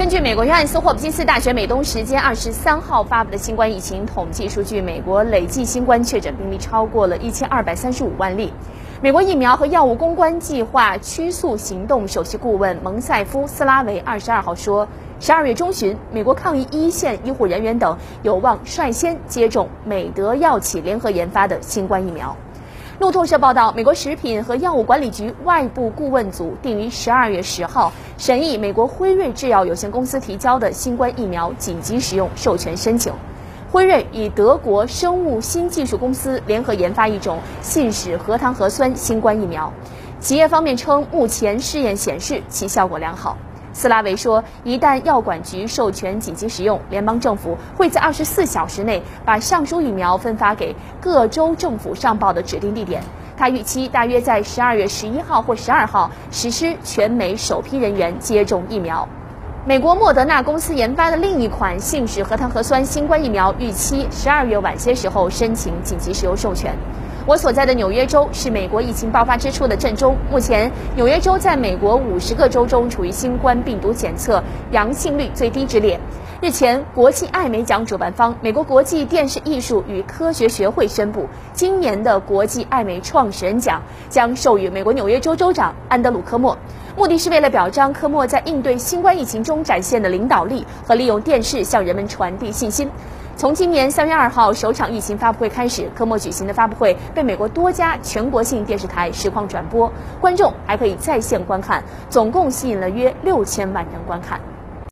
根据美国约翰斯霍普金斯大学美东时间二十三号发布的新冠疫情统计数据，美国累计新冠确诊病例超过了一千二百三十五万例。美国疫苗和药物公关计划趋速行动首席顾问蒙塞夫斯拉维二十二号说，十二月中旬，美国抗疫一线医护人员等有望率先接种美德药企联合研发的新冠疫苗。路透社报道，美国食品和药物管理局外部顾问组定于十二月十号审议美国辉瑞制药有限公司提交的新冠疫苗紧急使用授权申请。辉瑞与德国生物新技术公司联合研发一种信使核糖核酸新冠疫苗，企业方面称，目前试验显示其效果良好。斯拉维说，一旦药管局授权紧急使用，联邦政府会在二十四小时内把上述疫苗分发给各州政府上报的指定地点。他预期大约在十二月十一号或十二号实施全美首批人员接种疫苗。美国莫德纳公司研发的另一款信使核糖核酸新冠疫苗，预期十二月晚些时候申请紧急使用授权。我所在的纽约州是美国疫情爆发之初的震中。目前，纽约州在美国五十个州中处于新冠病毒检测阳性率最低之列。日前，国际艾美奖主办方美国国际电视艺术与科学学会宣布，今年的国际艾美创始人奖将授予美国纽约州州长安德鲁·科莫，目的是为了表彰科莫在应对新冠疫情中展现的领导力和利用电视向人们传递信心。从今年三月二号首场疫情发布会开始，科莫举行的发布会被美国多家全国性电视台实况转播，观众还可以在线观看，总共吸引了约六千万人观看。